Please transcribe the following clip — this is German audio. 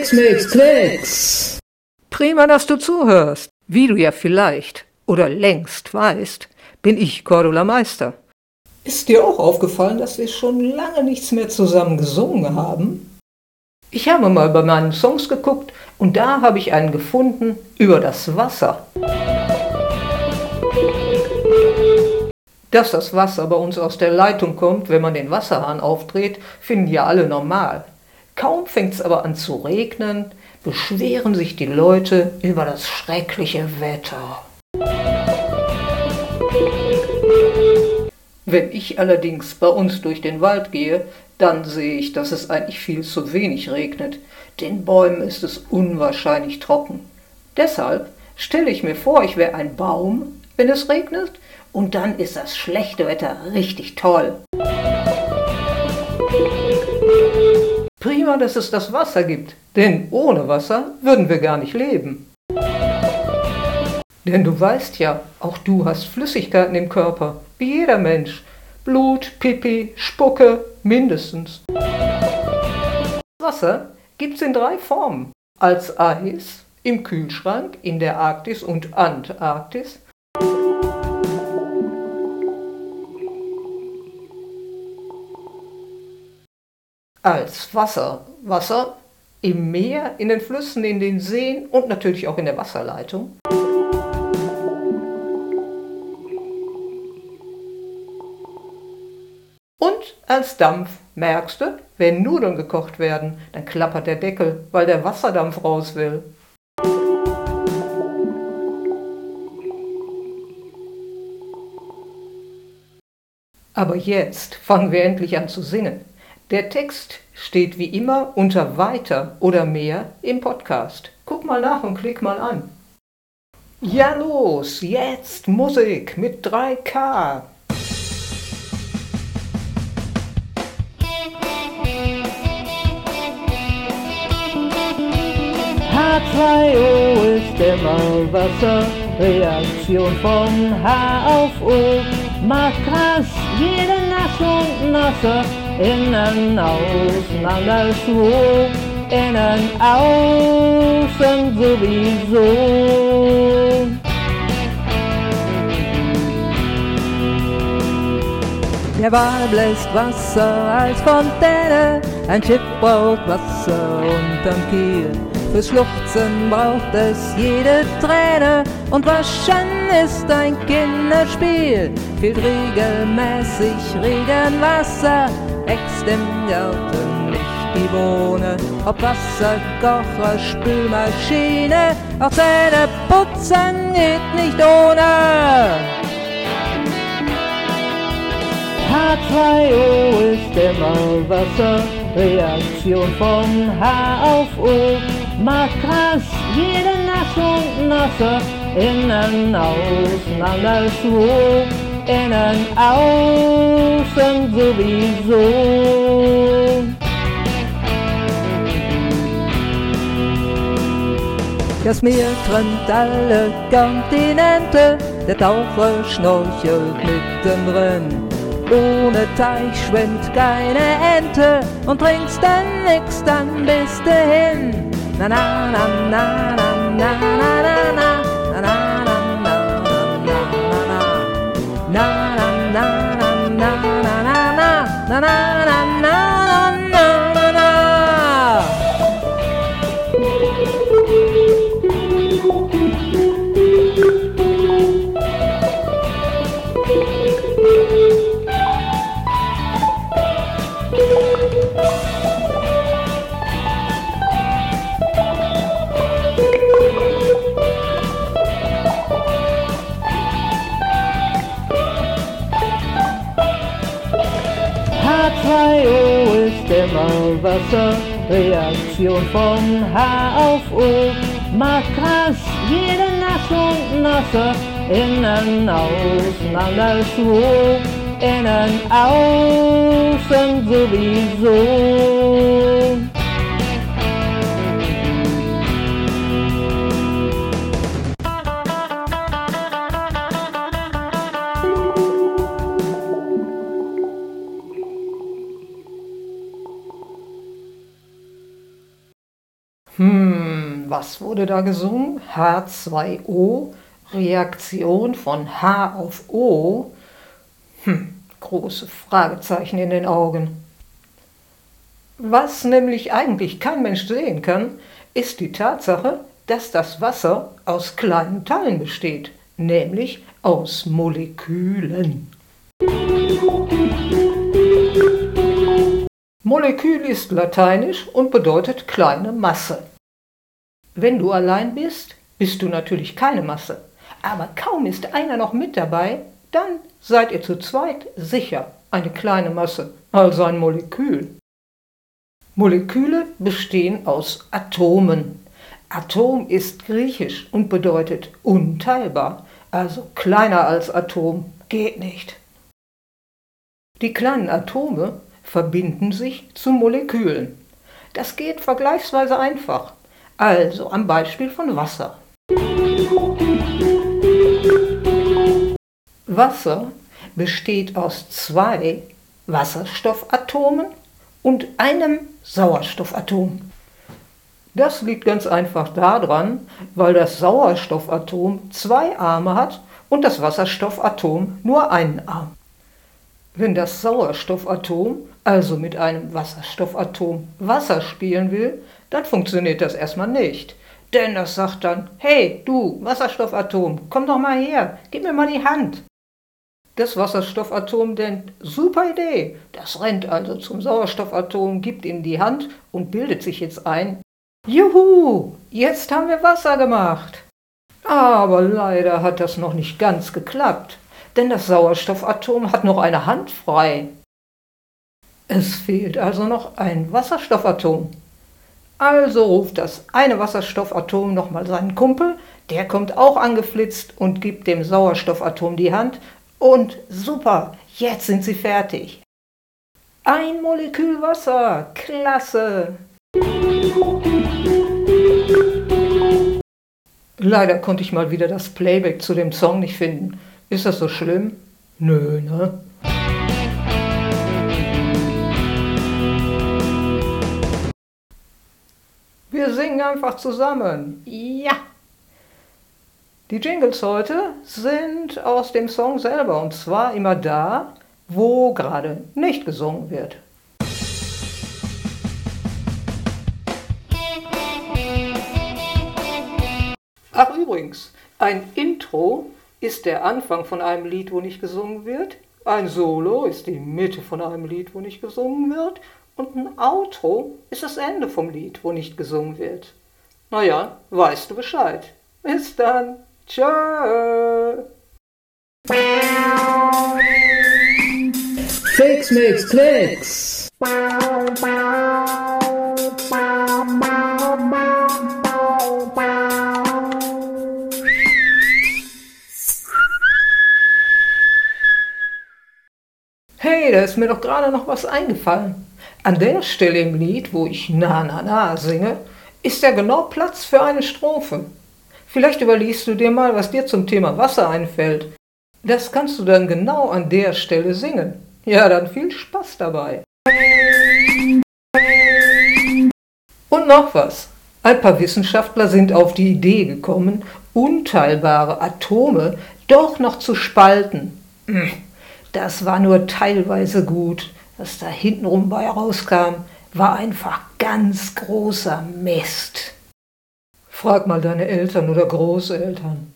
Klecks, Mecks, Klecks. Prima, dass du zuhörst. Wie du ja vielleicht oder längst weißt, bin ich Cordula Meister. Ist dir auch aufgefallen, dass wir schon lange nichts mehr zusammen gesungen haben? Ich habe mal bei meinen Songs geguckt und da habe ich einen gefunden über das Wasser. Dass das Wasser bei uns aus der Leitung kommt, wenn man den Wasserhahn aufdreht, finden ja alle normal. Kaum fängt es aber an zu regnen, beschweren sich die Leute über das schreckliche Wetter. Wenn ich allerdings bei uns durch den Wald gehe, dann sehe ich, dass es eigentlich viel zu wenig regnet. Den Bäumen ist es unwahrscheinlich trocken. Deshalb stelle ich mir vor, ich wäre ein Baum, wenn es regnet, und dann ist das schlechte Wetter richtig toll. Prima, dass es das Wasser gibt, denn ohne Wasser würden wir gar nicht leben. Denn du weißt ja, auch du hast Flüssigkeiten im Körper, wie jeder Mensch. Blut, Pipi, Spucke, mindestens. Wasser gibt's in drei Formen. Als Eis, im Kühlschrank, in der Arktis und Antarktis als Wasser. Wasser im Meer, in den Flüssen, in den Seen und natürlich auch in der Wasserleitung. Und als Dampf merkst du, wenn Nudeln gekocht werden, dann klappert der Deckel, weil der Wasserdampf raus will. Aber jetzt fangen wir endlich an zu singen. Der Text steht wie immer unter weiter oder mehr im Podcast. Guck mal nach und klick mal an. Ja los, jetzt Musik mit 3K. H2O ist immer Wasser, Reaktion von H auf O. Macht krass, jede nass und nasser innen, außen, anderswo, innen, außen sowieso. Der Wal bläst Wasser als Fontäne, ein Schiff braucht Wasser unterm Kiel. Fürs Schluchzen braucht es jede Träne und Waschen ist ein Kinderspiel. Fehlt regelmäßig Regenwasser, wächst im Garten nicht die Bohne. Ob Wasserkocher, Spülmaschine, auch Zähne putzen geht nicht ohne. H2O ist immer Wasser, Reaktion von H auf O. Macht krass, jede nass und nasser, innen, außen, anderswo innen, außen sowieso. Das Meer trennt alle Kontinente, der Taucher schnorchelt mittendrin. Ohne Teich schwimmt keine Ente und trinkst dann nix, dann bist du hin. Na na na na na na na. na na na na Reaktion von H auf O. Macht krass, jede nass und nasser, innen, außen, anderswo, innen, außen sowieso. Was wurde da gesungen? H2O, Reaktion von H auf O. Hm, große Fragezeichen in den Augen. Was nämlich eigentlich kein Mensch sehen kann, ist die Tatsache, dass das Wasser aus kleinen Teilen besteht, nämlich aus Molekülen. Molekül ist lateinisch und bedeutet kleine Masse. Wenn du allein bist, bist du natürlich keine Masse. Aber kaum ist einer noch mit dabei, dann seid ihr zu zweit sicher eine kleine Masse, also ein Molekül. Moleküle bestehen aus Atomen. Atom ist griechisch und bedeutet unteilbar, also kleiner als Atom geht nicht. Die kleinen Atome verbinden sich zu Molekülen. Das geht vergleichsweise einfach. Also am Beispiel von Wasser. Wasser besteht aus zwei Wasserstoffatomen und einem Sauerstoffatom. Das liegt ganz einfach daran, weil das Sauerstoffatom zwei Arme hat und das Wasserstoffatom nur einen Arm. Wenn das Sauerstoffatom also mit einem Wasserstoffatom Wasser spielen will, dann funktioniert das erstmal nicht. Denn das sagt dann, hey du Wasserstoffatom, komm doch mal her, gib mir mal die Hand. Das Wasserstoffatom denkt, super Idee, das rennt also zum Sauerstoffatom, gibt ihm die Hand und bildet sich jetzt ein, Juhu, jetzt haben wir Wasser gemacht. Aber leider hat das noch nicht ganz geklappt, denn das Sauerstoffatom hat noch eine Hand frei. Es fehlt also noch ein Wasserstoffatom. Also ruft das eine Wasserstoffatom nochmal seinen Kumpel, der kommt auch angeflitzt und gibt dem Sauerstoffatom die Hand und super, jetzt sind sie fertig. Ein Molekül Wasser, klasse! Leider konnte ich mal wieder das Playback zu dem Song nicht finden. Ist das so schlimm? Nö, ne? Wir singen einfach zusammen. Ja! Die Jingles heute sind aus dem Song selber und zwar immer da, wo gerade nicht gesungen wird. Ach übrigens, ein Intro ist der Anfang von einem Lied, wo nicht gesungen wird. Ein Solo ist die Mitte von einem Lied, wo nicht gesungen wird. Und ein Outro ist das Ende vom Lied, wo nicht gesungen wird. Naja, weißt du Bescheid. Bis dann. Tschö. Fix Mix Klicks. Hey, da ist mir doch gerade noch was eingefallen. An der Stelle im Lied, wo ich Na Na Na singe, ist ja genau Platz für eine Strophe. Vielleicht überliest du dir mal, was dir zum Thema Wasser einfällt. Das kannst du dann genau an der Stelle singen. Ja, dann viel Spaß dabei. Und noch was. Ein paar Wissenschaftler sind auf die Idee gekommen, unteilbare Atome doch noch zu spalten. Hm. Das war nur teilweise gut. Was da hintenrum bei rauskam, war einfach ganz großer Mist. Frag mal deine Eltern oder Großeltern.